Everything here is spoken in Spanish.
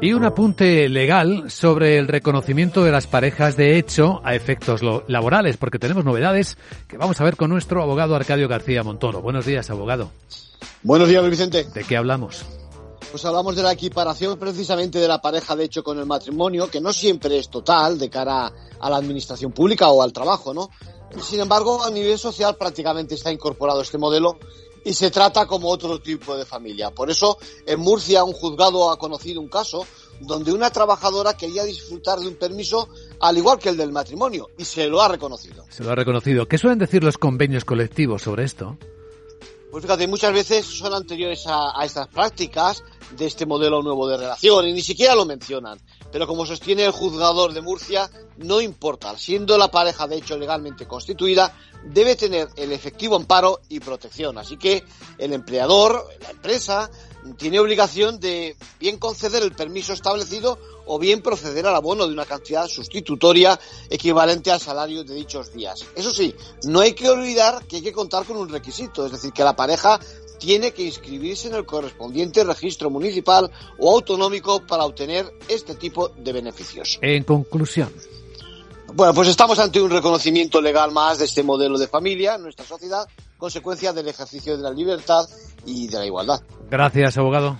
Y un apunte legal sobre el reconocimiento de las parejas de hecho a efectos laborales, porque tenemos novedades que vamos a ver con nuestro abogado Arcadio García Montoro. Buenos días, abogado. Buenos días, Vicente. ¿De qué hablamos? Pues hablamos de la equiparación precisamente de la pareja de hecho con el matrimonio, que no siempre es total de cara a la administración pública o al trabajo, ¿no? Sin embargo, a nivel social prácticamente está incorporado este modelo y se trata como otro tipo de familia. Por eso, en Murcia, un juzgado ha conocido un caso donde una trabajadora quería disfrutar de un permiso al igual que el del matrimonio y se lo ha reconocido. Se lo ha reconocido. ¿Qué suelen decir los convenios colectivos sobre esto? Pues fíjate, muchas veces son anteriores a, a estas prácticas de este modelo nuevo de relación y ni siquiera lo mencionan. Pero como sostiene el juzgador de Murcia, no importa, siendo la pareja de hecho legalmente constituida, debe tener el efectivo amparo y protección. Así que el empleador, la empresa, tiene obligación de bien conceder el permiso establecido o bien proceder al abono de una cantidad sustitutoria equivalente al salario de dichos días. Eso sí, no hay que olvidar que hay que contar con un requisito, es decir, que la pareja tiene que inscribirse en el correspondiente registro municipal o autonómico para obtener este tipo de beneficios. En conclusión. Bueno, pues estamos ante un reconocimiento legal más de este modelo de familia en nuestra sociedad, consecuencia del ejercicio de la libertad y de la igualdad. Gracias, abogado.